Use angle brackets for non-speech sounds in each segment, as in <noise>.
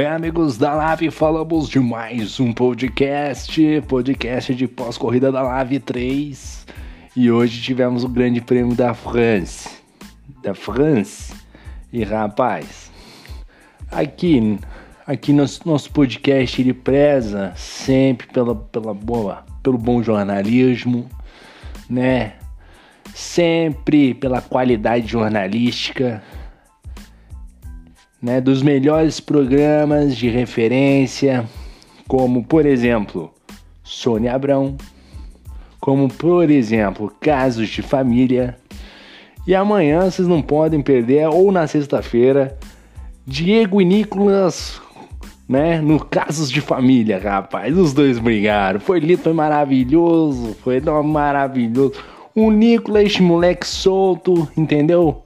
Bem, amigos da Live, falamos de mais um podcast, podcast de pós-corrida da Live 3. E hoje tivemos o Grande Prêmio da France. Da France. E rapaz, aqui, aqui nosso, nosso podcast ele preza sempre pela, pela boa, pelo bom jornalismo, né? Sempre pela qualidade jornalística né, dos melhores programas de referência, como por exemplo Sônia Abrão, como por exemplo Casos de Família. E amanhã vocês não podem perder, ou na sexta-feira, Diego e Nicolas, né, no Casos de Família, rapaz. Os dois brigaram. Foi lindo, foi maravilhoso, foi maravilhoso. O Nicolas, moleque solto, entendeu?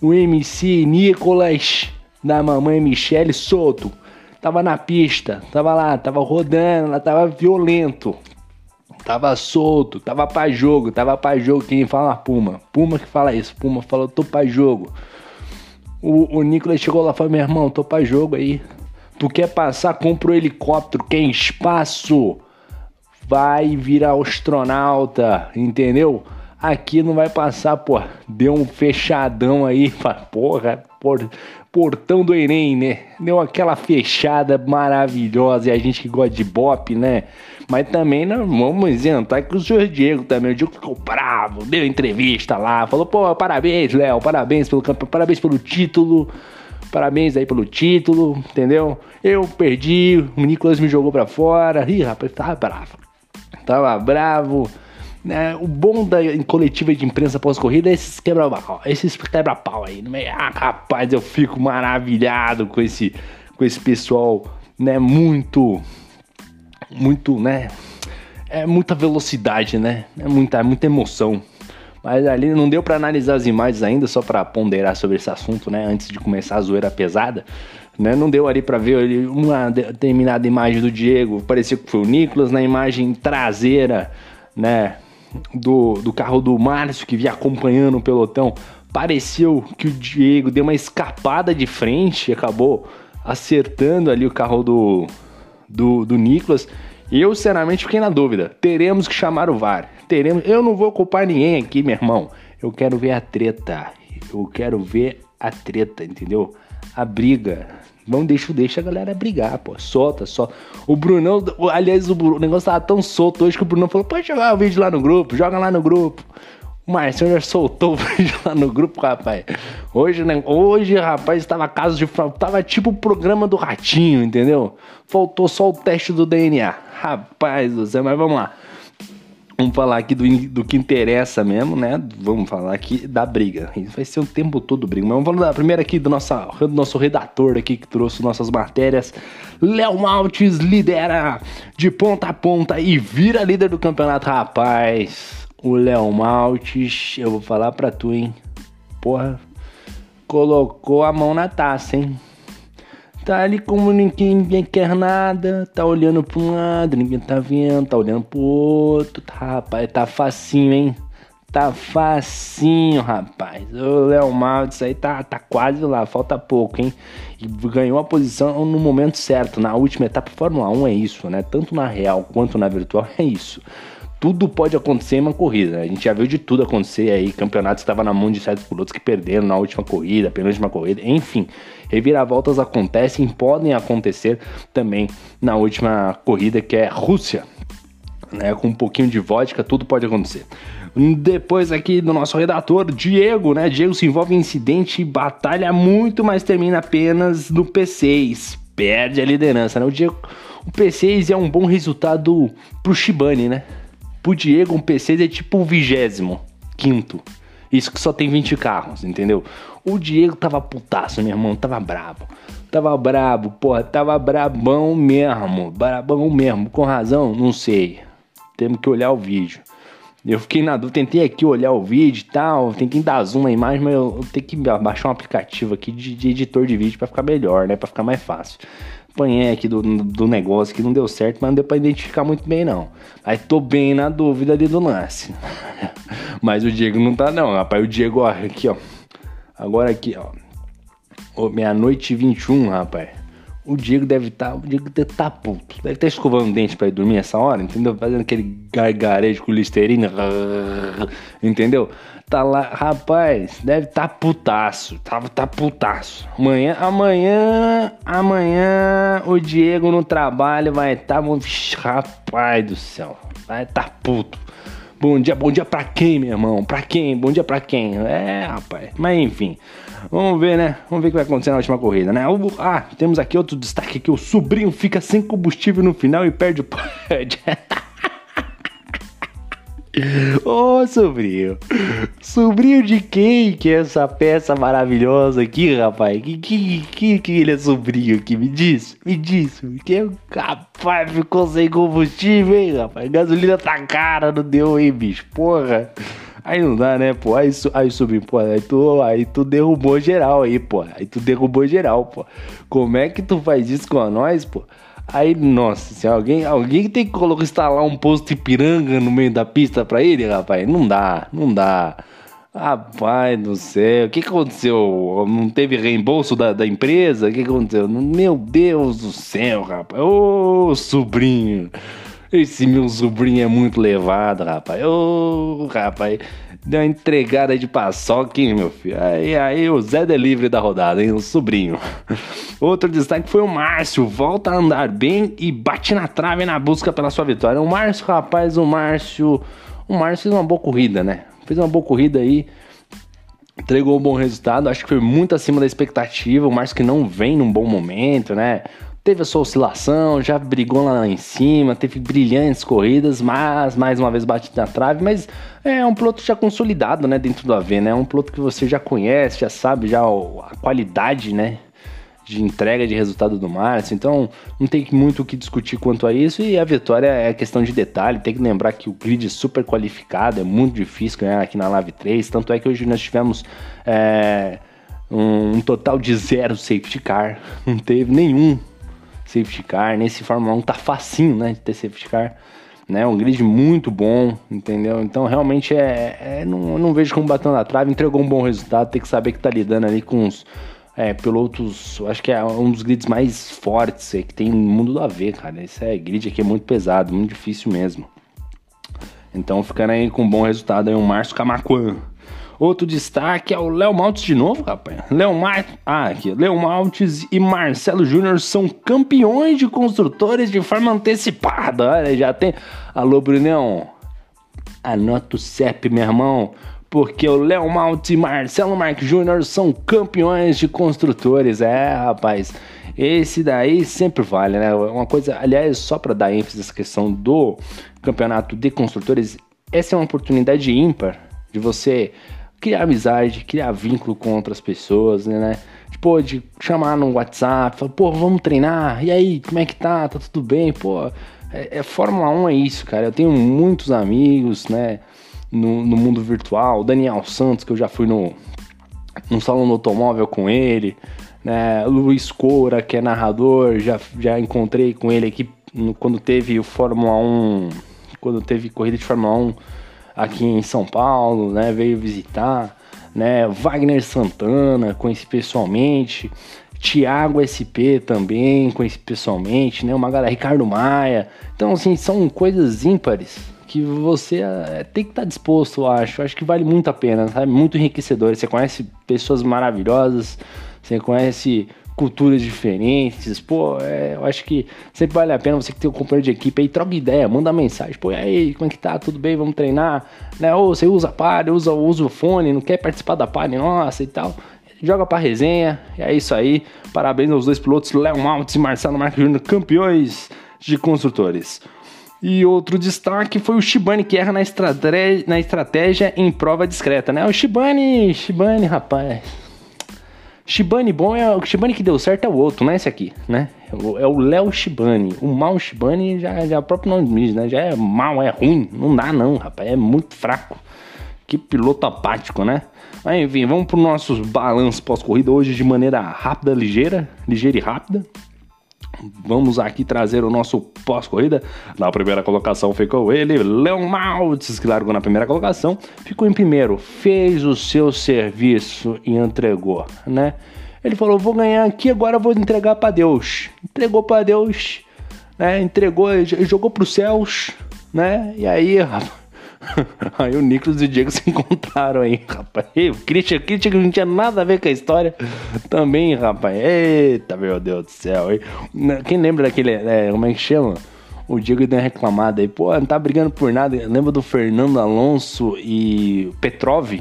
O MC Nicolas da mamãe Michele solto. Tava na pista, tava lá, tava rodando, ela tava violento. Tava solto, tava pra jogo, tava pra jogo. Quem fala Puma? Puma que fala isso. Puma falou, tô pra jogo. O, o Nicolas chegou lá e falou: meu irmão, tô pra jogo aí. Tu quer passar? Compra o um helicóptero, quer espaço. Vai virar astronauta, entendeu? Aqui não vai passar, pô. Deu um fechadão aí, <laughs> porra, por, portão do Enem, né? Deu aquela fechada maravilhosa e a gente que gosta de bop, né? Mas também não vamos isentar que o senhor Diego também, o Diego ficou bravo, deu entrevista lá, falou, pô, parabéns, Léo, parabéns pelo campeão, parabéns pelo título, parabéns aí pelo título, entendeu? Eu perdi, o Nicolas me jogou pra fora, ih, rapaz, tava bravo, tava bravo. Né? O bom da coletiva de imprensa pós-corrida é esses quebra-pau, esses quebra-pau aí. Né? Ah, rapaz, eu fico maravilhado com esse, com esse pessoal, né? Muito, muito, né? É muita velocidade, né? É muita, muita emoção. Mas ali não deu para analisar as imagens ainda, só para ponderar sobre esse assunto, né? Antes de começar a zoeira pesada. Né? Não deu ali para ver uma determinada imagem do Diego, parecia que foi o Nicolas na imagem traseira, né? Do, do carro do Márcio que vinha acompanhando o pelotão, pareceu que o Diego deu uma escapada de frente e acabou acertando ali o carro do, do, do Nicolas. Eu, sinceramente, fiquei na dúvida. Teremos que chamar o VAR. Teremos. Eu não vou culpar ninguém aqui, meu irmão. Eu quero ver a treta. Eu quero ver a treta, entendeu? A briga. Vamos, deixa, deixa a galera brigar, pô. Solta, solta. O Brunão, aliás, o, o negócio tava tão solto hoje que o Brunão falou: pode jogar o vídeo lá no grupo, joga lá no grupo. O Marcelo já soltou <laughs> o vídeo lá no grupo, rapaz. Hoje, né, hoje rapaz, estava caso de. Tava tipo o programa do Ratinho, entendeu? Faltou só o teste do DNA. Rapaz do céu, mas vamos lá. Vamos falar aqui do, do que interessa mesmo, né? Vamos falar aqui da briga. Vai ser o tempo todo briga. Mas vamos falar da primeira aqui do, nossa, do nosso redator aqui que trouxe nossas matérias. Léo Maltes lidera de ponta a ponta e vira líder do campeonato. Rapaz, o Léo Maltes, eu vou falar pra tu, hein? Porra, colocou a mão na taça, hein? Tá ali como ninguém, ninguém quer nada, tá olhando pra um lado, ninguém tá vendo, tá olhando pro outro. Tá, rapaz, tá facinho, hein? Tá facinho, rapaz. O Léo Maldi, isso aí tá, tá quase lá, falta pouco, hein? E ganhou a posição no momento certo, na última etapa. Fórmula 1 é isso, né? Tanto na real quanto na virtual <laughs> é isso tudo pode acontecer em uma corrida. A gente já viu de tudo acontecer aí. Campeonatos estava na mão de certos pilotos que perderam na última corrida, penúltima corrida, enfim. Reviravoltas acontecem, podem acontecer também na última corrida que é Rússia. Né, com um pouquinho de vodka, tudo pode acontecer. Depois aqui do nosso redator, Diego, né? Diego se envolve em incidente e batalha muito, mas termina apenas no P6. Perde a liderança, né? O Diego, o P6 é um bom resultado pro Shibane, né? Pro Diego, um P6 é tipo o vigésimo quinto. Isso que só tem 20 carros, entendeu? O Diego tava putaço, meu irmão, tava brabo. Tava brabo, porra, tava brabão mesmo. Brabão mesmo. Com razão? Não sei. Temos que olhar o vídeo. Eu fiquei na dúvida, tentei aqui olhar o vídeo e tal, tentei dar zoom na imagem, mas eu, eu tenho que baixar um aplicativo aqui de, de editor de vídeo para ficar melhor, né? Para ficar mais fácil apanhei aqui do, do negócio que não deu certo, mas não deu pra identificar muito bem, não. Aí tô bem na dúvida ali do lance. <laughs> mas o Diego não tá, não, rapaz. O Diego, ó, aqui, ó. Agora aqui, ó. Meia-noite e 21, rapaz. o Diego deve estar. Tá, o Diego deve estar tá puto. Deve estar tá escovando o dente pra ir dormir essa hora, entendeu? Fazendo aquele gargarejo com listerina. <laughs> Entendeu? Tá lá, rapaz, deve tá putaço. Tava tá, tá putaço. Amanhã, amanhã, amanhã o Diego no trabalho vai. Tá, rapaz do céu. Vai tá puto. Bom dia, bom dia pra quem, meu irmão? Pra quem? Bom dia pra quem? É, rapaz. Mas enfim. Vamos ver, né? Vamos ver o que vai acontecer na última corrida, né? Ah, temos aqui outro destaque que o sobrinho fica sem combustível no final e perde o pódio. <laughs> Ô oh, sobrinho, sobrinho de quem que é essa peça maravilhosa aqui, rapaz? Que, que, que, que ele é sobrinho aqui? Me diz, me diz. Que rapaz ficou sem combustível, hein, rapaz? Gasolina tá cara, não deu, hein, bicho? Porra. Aí não dá, né, pô? Aí, aí sobrinho, pô, aí tu, aí tu derrubou geral aí, pô. Aí tu derrubou geral, pô. Como é que tu faz isso com nós, pô? Aí, nossa, se alguém, alguém tem que colocar, instalar um posto Ipiranga no meio da pista pra ele, rapaz, não dá, não dá. Rapaz do céu, o que, aconteceu? Não teve reembolso da, da empresa? O que, aconteceu? Meu Deus do céu, rapaz. Ô, sobrinho. Esse meu sobrinho é muito levado, rapaz. Ô, rapaz. Deu uma entregada de paçoca, hein, meu filho? Aí, aí o Zé Delivery da rodada, hein? O sobrinho. <laughs> Outro destaque foi o Márcio. Volta a andar bem e bate na trave na busca pela sua vitória. O Márcio, rapaz, o Márcio. O Márcio fez uma boa corrida, né? Fez uma boa corrida aí. Entregou um bom resultado. Acho que foi muito acima da expectativa. O Márcio que não vem num bom momento, né? Teve a sua oscilação, já brigou lá em cima, teve brilhantes corridas, mas mais uma vez bate na trave, mas é um piloto já consolidado, né, dentro do AV, né? É um piloto que você já conhece, já sabe já a qualidade, né, de entrega de resultado do Márcio, então não tem muito o que discutir quanto a isso, e a vitória é questão de detalhe, tem que lembrar que o grid é super qualificado, é muito difícil ganhar aqui na Live 3, tanto é que hoje nós tivemos é, um, um total de zero safety car, não teve nenhum safety car. Nesse Fórmula 1 tá facinho, né, de ter safety car. Né, um grid muito bom, entendeu? Então realmente é, é não, não vejo como batendo na trave, entregou um bom resultado, tem que saber que tá lidando ali com os é, pilotos, acho que é um dos grids mais fortes é, que tem no mundo do AV, cara. Esse é grid aqui é muito pesado, muito difícil mesmo. Então ficando aí com um bom resultado aí o Márcio Camacuan. Outro destaque é o Léo Maltes de novo, rapaz. Léo Maltes, ah, aqui, Léo Maltes e Marcelo Júnior são campeões de construtores de forma antecipada. Olha, já tem. Alô, Brunão. Anota o CEP, meu irmão. Porque o Léo Maltes e Marcelo Marques Júnior são campeões de construtores. É, rapaz. Esse daí sempre vale, né? Uma coisa, aliás, só para dar ênfase nessa questão do campeonato de construtores, essa é uma oportunidade ímpar de você criar amizade, criar vínculo com outras pessoas, né? Tipo, de chamar no WhatsApp, falar, pô, vamos treinar, e aí, como é que tá? Tá tudo bem? Pô, é, é Fórmula 1 é isso, cara. Eu tenho muitos amigos, né, no, no mundo virtual. O Daniel Santos, que eu já fui no, no salão do automóvel com ele, né? Luiz Coura, que é narrador, já, já encontrei com ele aqui no, quando teve o Fórmula 1, quando teve corrida de Fórmula 1 aqui em São Paulo, né? Veio visitar, né? Wagner Santana, conheci pessoalmente. Tiago SP também, conheci pessoalmente, né? Uma galera, Ricardo Maia. Então, assim, são coisas ímpares que você é, tem que estar tá disposto, eu acho. Eu acho que vale muito a pena, sabe? Muito enriquecedor. Você conhece pessoas maravilhosas, você conhece culturas diferentes. Pô, é, eu acho que sempre vale a pena você que tem um companheiro de equipe aí, troca ideia, manda mensagem. Pô, e aí, como é que tá? Tudo bem? Vamos treinar? Né? Ou você usa a palha, usa, usa o fone, não quer participar da palha nossa e tal. Joga pra resenha, é isso aí. Parabéns aos dois pilotos, Léo Maltz e Marcelo Marques Júnior, campeões de construtores. E outro destaque foi o Shibane que erra na, estratégia, na estratégia em prova discreta, né? O Shibane, Shibane, rapaz. Shibane bom é o Shibane que deu certo é o outro, não é esse aqui, né? É o Léo Shibane. O mal Shibane já, já é o próprio nome diz, né? Já é mal, é ruim. Não dá não, rapaz. É muito fraco. Que piloto apático, né? Mas enfim, vamos pro nossos balanços pós-corrida hoje de maneira rápida, ligeira, ligeira e rápida. Vamos aqui trazer o nosso pós-corrida. Na primeira colocação ficou ele, Leon Maltz, que largou na primeira colocação. Ficou em primeiro, fez o seu serviço e entregou, né? Ele falou: vou ganhar aqui, agora vou entregar para Deus. Entregou para Deus, né? Entregou, jogou para os céus, né? E aí, <laughs> rapaz. <laughs> Aí o Nicolas e o Diego se encontraram aí, rapaz. E o Christian, o Christian que não tinha nada a ver com a história também, rapaz. Eita, meu Deus do céu. Quem lembra daquele, é, como é que chama? O Diego deu uma reclamada aí, pô, não tá brigando por nada. Lembra do Fernando Alonso e Petrov?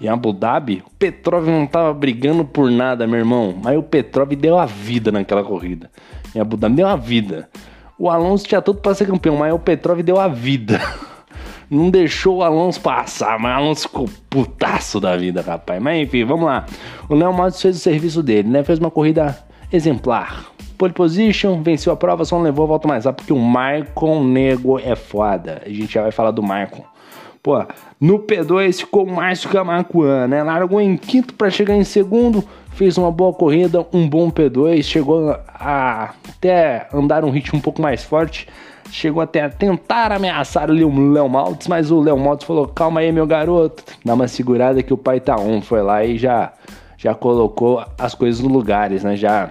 em Abu Dhabi, o Petrov não tava brigando por nada, meu irmão. Mas o Petrov deu a vida naquela corrida. Em Abu Dhabi deu a vida. O Alonso tinha tudo para ser campeão, mas o Petrov deu a vida. <laughs> Não deixou o Alonso passar, mas o Alonso ficou putaço da vida, rapaz. Mas enfim, vamos lá. O Léo Matos fez o serviço dele, né? Fez uma corrida exemplar. Pole position, venceu a prova, só não levou a volta mais rápido porque o Marcon Nego é foda. A gente já vai falar do Marcon. Pô, no P2 ficou o Márcio Camacuã, né? Largou em quinto para chegar em segundo, fez uma boa corrida, um bom P2, chegou a até andar um ritmo um pouco mais forte, chegou até a tentar ameaçar ali o Léo Maltz, mas o Léo Maltz falou: "Calma aí, meu garoto, dá uma segurada que o pai tá on". Foi lá e já já colocou as coisas no lugares, né? Já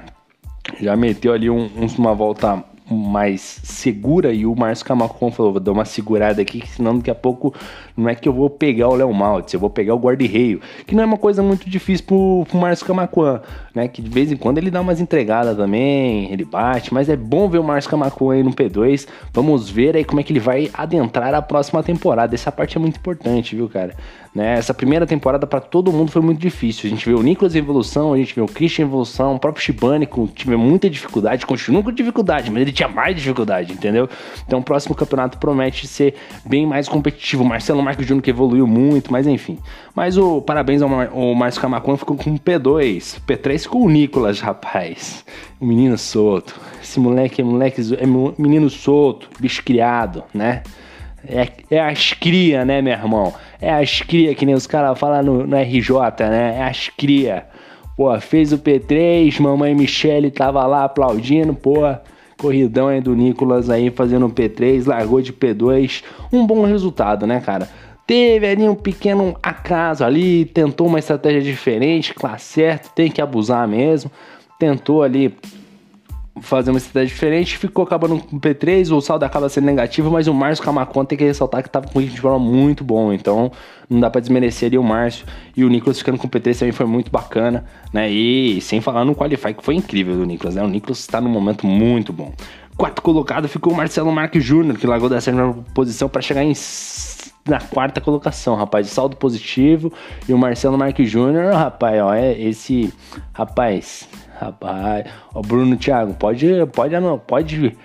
já meteu ali um, uma volta mais segura e o Márcio Camacon falou, vou dar uma segurada aqui, senão daqui a pouco não é que eu vou pegar o Léo Maltz, eu vou pegar o guarda-reio, que não é uma coisa muito difícil pro, pro Márcio Camacuan, né, que de vez em quando ele dá umas entregadas também, ele bate, mas é bom ver o Márcio Camacuan aí no P2, vamos ver aí como é que ele vai adentrar a próxima temporada, essa parte é muito importante, viu, cara, né? Essa primeira temporada para todo mundo foi muito difícil. A gente vê o Nicolas em evolução, a gente vê o Christian em evolução, o próprio Shibane com tive muita dificuldade, continua com dificuldade, mas ele tinha mais dificuldade, entendeu? Então o próximo campeonato promete ser bem mais competitivo. O Marcelo Marques Júnior que evoluiu muito, mas enfim. Mas o parabéns ao, Mar ao Márcio Camacon ficou com o P2, P3 com o Nicolas, rapaz. O menino solto. Esse moleque é moleque é menino solto, bicho criado, né? É, é as cria, né, meu irmão? É as cria, que nem os caras falam no, no, RJ, né? É as cria. Pô, fez o P3, mamãe Michele tava lá aplaudindo, pô. Corridão aí do Nicolas aí fazendo o P3, largou de P2. Um bom resultado, né, cara? Teve ali um pequeno acaso ali, tentou uma estratégia diferente, claro, certo, tem que abusar mesmo. Tentou ali fazer uma estratégia diferente, ficou acabando com o P3, o saldo acaba sendo negativo, mas o Márcio Camacon tem que ressaltar que estava com um ritmo de forma muito bom, então não dá para desmerecer ali o Márcio e o Nicolas ficando com o P3 também foi muito bacana, né? E sem falar no Qualify que foi incrível do Nicolas, né? O Nicolas está num momento muito bom. Quarto colocado ficou o Marcelo Marques Júnior, que largou da sétima posição para chegar em na quarta colocação, rapaz, saldo positivo. E o Marcelo Marques Júnior, rapaz, ó, é esse rapaz, Rapaz, o Bruno Thiago, pode, pode, pode,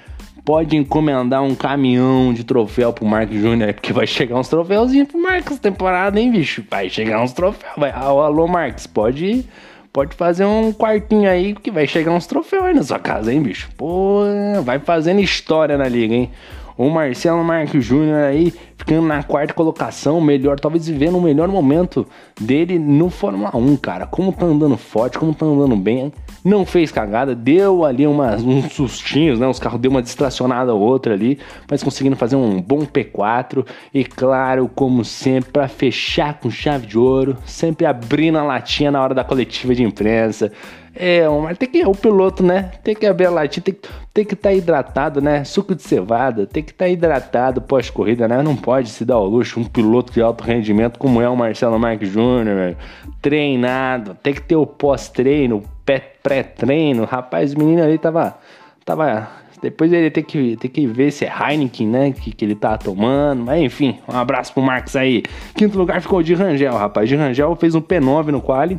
pode encomendar um caminhão de troféu pro Marcos Júnior, porque vai chegar uns troféuzinhos pro Marcos temporada, hein, bicho? Vai chegar uns troféus. Vai, alô, Marcos, pode, pode fazer um quartinho aí, que vai chegar uns troféus aí na sua casa, hein, bicho? Pô, vai fazendo história na liga, hein? O Marcelo Marques Júnior aí ficando na quarta colocação, melhor, talvez vivendo o melhor momento dele no Fórmula 1, cara. Como tá andando forte, como tá andando bem. Não fez cagada, deu ali umas, uns sustinhos, né? Os carros deu uma distracionada ou outra ali, mas conseguindo fazer um bom P4. E claro, como sempre, para fechar com chave de ouro, sempre abrindo a latinha na hora da coletiva de imprensa. É, mas tem que o piloto, né? Tem que abrir a latinha, tem, tem que estar tá hidratado, né? Suco de cevada, tem que estar tá hidratado pós-corrida, né? Não pode se dar ao luxo um piloto de alto rendimento como é o Marcelo Marques Júnior, treinado, tem que ter o pós-treino, pré-treino. Rapaz, o menino ali tava tava depois ele tem que, tem que ver se é Heineken, né? Que, que ele tá tomando. Mas enfim, um abraço pro Marcos aí. Quinto lugar ficou o de Rangel, rapaz. De Rangel fez um P9 no quali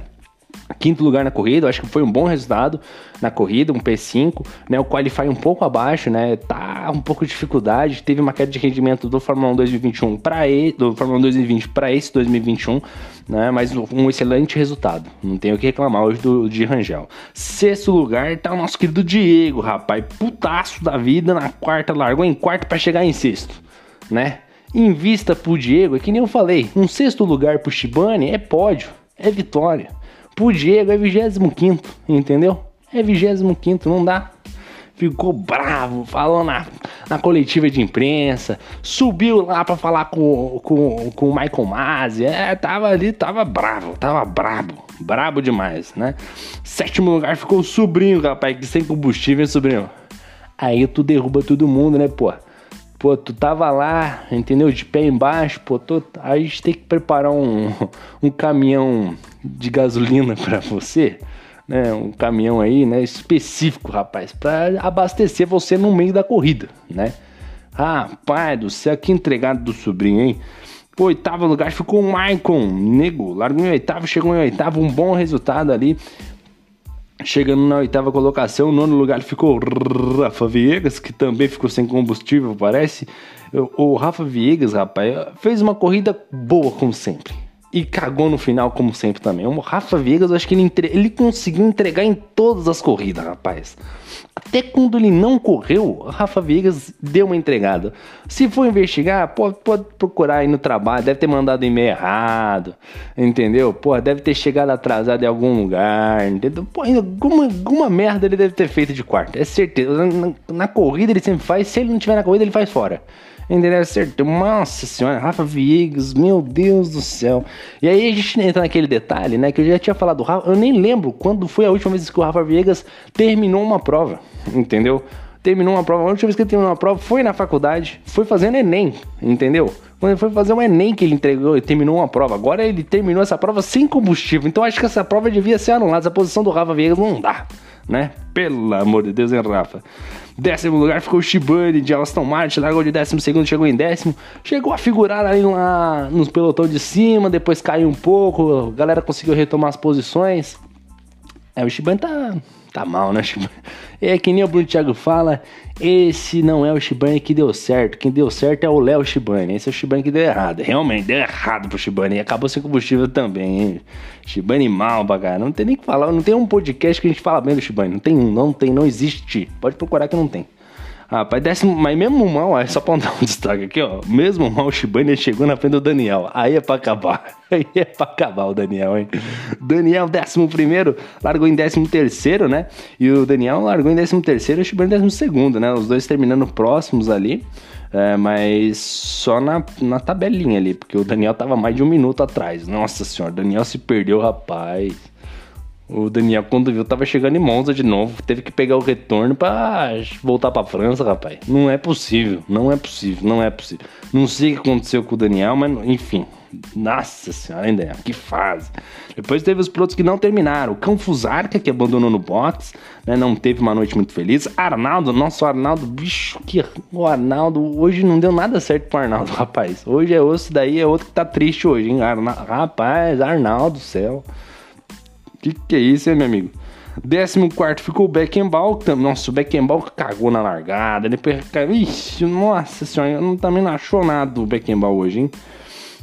quinto lugar na corrida, acho que foi um bom resultado na corrida, um P5, né? O qualify um pouco abaixo, né? Tá um pouco de dificuldade, teve uma queda de rendimento do Fórmula 1 2021 para do Fórmula 1 2020 para esse 2021, né? Mas um excelente resultado. Não tenho o que reclamar hoje do de Rangel. Sexto lugar tá o nosso querido Diego, rapaz, putaço da vida na quarta, largou em quarto para chegar em sexto, né? Em vista pro Diego, é que nem eu falei, um sexto lugar pro Shibane é pódio, é vitória. Pro Diego é 25, entendeu? É 25, não dá. Ficou bravo, falou na, na coletiva de imprensa, subiu lá para falar com, com, com o Michael Masi, é, tava ali, tava bravo, tava brabo, brabo demais, né? Sétimo lugar ficou o sobrinho, rapaz, que sem combustível, hein, sobrinho? Aí tu derruba todo mundo, né, pô? Pô, tu tava lá, entendeu? De pé embaixo, pô, tô, a gente tem que preparar um, <laughs> um caminhão de gasolina para você, né? Um caminhão aí, né? Específico, rapaz, para abastecer você no meio da corrida, né? Pai do céu, que entregado do sobrinho, hein? Pô, oitavo lugar ficou o Maicon, nego, largou em oitavo, chegou em oitavo, um bom resultado ali. Chegando na oitava colocação, nono lugar ficou Rafa Viegas, que também ficou sem combustível, parece. O Rafa Viegas, rapaz, fez uma corrida boa, como sempre. E cagou no final, como sempre também. O Rafa Viegas, eu acho que ele, entre... ele conseguiu entregar em todas as corridas, rapaz. Até quando ele não correu, Rafa Viegas deu uma entregada. Se for investigar, pode, pode procurar aí no trabalho, deve ter mandado e-mail errado, entendeu? Pô, deve ter chegado atrasado em algum lugar, entendeu? Pô, alguma, alguma merda ele deve ter feito de quarto, é certeza. Na, na corrida ele sempre faz, se ele não tiver na corrida, ele faz fora. Entendeu? Acertou. Nossa senhora, Rafa Viegas, meu Deus do céu. E aí a gente entra naquele detalhe, né? Que eu já tinha falado do Rafa. Eu nem lembro quando foi a última vez que o Rafa Viegas terminou uma prova. Entendeu? Terminou uma prova. A última vez que ele terminou uma prova foi na faculdade. Foi fazendo Enem. Entendeu? Quando ele foi fazer um Enem que ele entregou e terminou uma prova. Agora ele terminou essa prova sem combustível. Então acho que essa prova devia ser anulada. Essa posição do Rafa Viegas não dá, né? Pelo amor de Deus, hein, Rafa? Décimo lugar ficou o Shibane de Aston Martin, largou de décimo segundo, chegou em décimo. Chegou a figurar ali lá nos pelotão de cima, depois caiu um pouco, a galera conseguiu retomar as posições. É, o Shibane tá, tá mal, né? <laughs> É que nem o Bruno Thiago fala, esse não é o Shibane que deu certo. Quem deu certo é o Léo Shibane. Esse é o Shibane que deu errado. Realmente, deu errado pro Shibane. E acabou sem combustível também, hein? Shibane mal, cara. Não tem nem que falar. Não tem um podcast que a gente fala bem do Shibane. Não tem um, não tem, não existe. Pode procurar que não tem. Rapaz, décimo, mas mesmo mal, é só pra dar um destaque aqui, ó. Mesmo mal, o Shibane chegou na frente do Daniel. Aí é pra acabar. <laughs> Aí é pra acabar o Daniel, hein? Daniel, décimo primeiro, largou em décimo terceiro, né? E o Daniel largou em décimo terceiro e o Shibane décimo segundo, né? Os dois terminando próximos ali. É, mas só na, na tabelinha ali, porque o Daniel tava mais de um minuto atrás. Nossa senhora, Daniel se perdeu, rapaz. O Daniel, quando viu, tava chegando em Monza de novo. Teve que pegar o retorno para voltar pra França, rapaz. Não é possível, não é possível, não é possível. Não sei o que aconteceu com o Daniel, mas enfim. Nossa senhora, hein, Daniel? Que fase. Depois teve os pilotos que não terminaram. O Cão Fusarca, que abandonou no box, né? Não teve uma noite muito feliz. Arnaldo, nosso Arnaldo, bicho, que. O Arnaldo, hoje não deu nada certo pro Arnaldo, <laughs> rapaz. Hoje é outro, daí é outro que tá triste hoje, hein? Arna... Rapaz, Arnaldo, céu. Que que é isso, hein, meu amigo? 14 ficou o Beckenbauer. Nossa, o Beckenbauer cagou na largada. Depois. Ixi, nossa senhora, não, também não achou nada do Beckenbauer hoje, hein?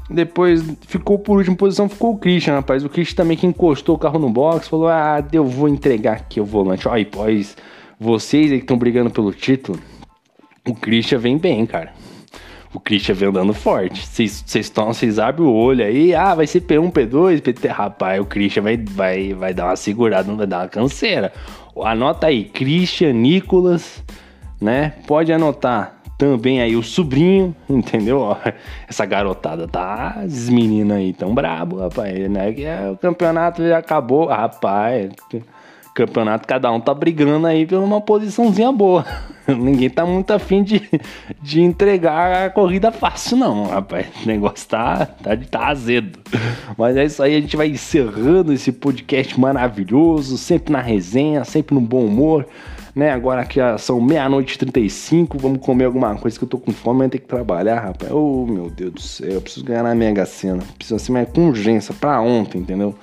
Depois ficou por última posição, ficou o Christian, rapaz. O Christian também que encostou o carro no box, falou: Ah, eu vou entregar aqui o volante. Olha, pois vocês aí que estão brigando pelo título, o Christian vem bem, cara o Christian vem andando forte. Vocês abrem o olho aí, ah, vai ser P1, P2, PT. Rapaz, o Christian vai, vai, vai dar uma segurada, não vai dar uma canseira. Anota aí, Christian, Nicolas, né? Pode anotar também aí o sobrinho, <laughs> entendeu? Essa garotada tá, esses meninos aí tão brabo, rapaz, né? É, o campeonato já acabou, rapaz campeonato, cada um tá brigando aí por uma posiçãozinha boa. <laughs> Ninguém tá muito afim de, de entregar a corrida fácil, não, rapaz. O negócio tá, tá, tá azedo. Mas é isso aí, a gente vai encerrando esse podcast maravilhoso, sempre na resenha, sempre no bom humor. Né, agora que são meia-noite e 35, vamos comer alguma coisa que eu tô com fome, mas ter que trabalhar, rapaz. Oh, meu Deus do céu, eu preciso ganhar na Mega Sena. Preciso assim, mas com urgência, pra ontem, entendeu?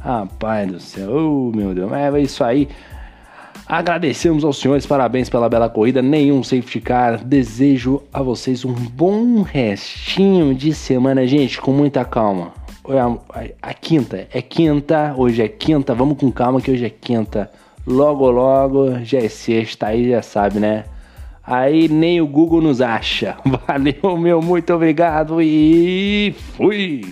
Rapaz do céu, oh, meu Deus, é isso aí. Agradecemos aos senhores, parabéns pela bela corrida, nenhum safety car. Desejo a vocês um bom restinho de semana, gente, com muita calma. A, a, a quinta, é quinta, hoje é quinta, vamos com calma que hoje é quinta. Logo, logo, já é sexta, aí já sabe, né? Aí nem o Google nos acha. <laughs> Valeu, meu, muito obrigado e fui!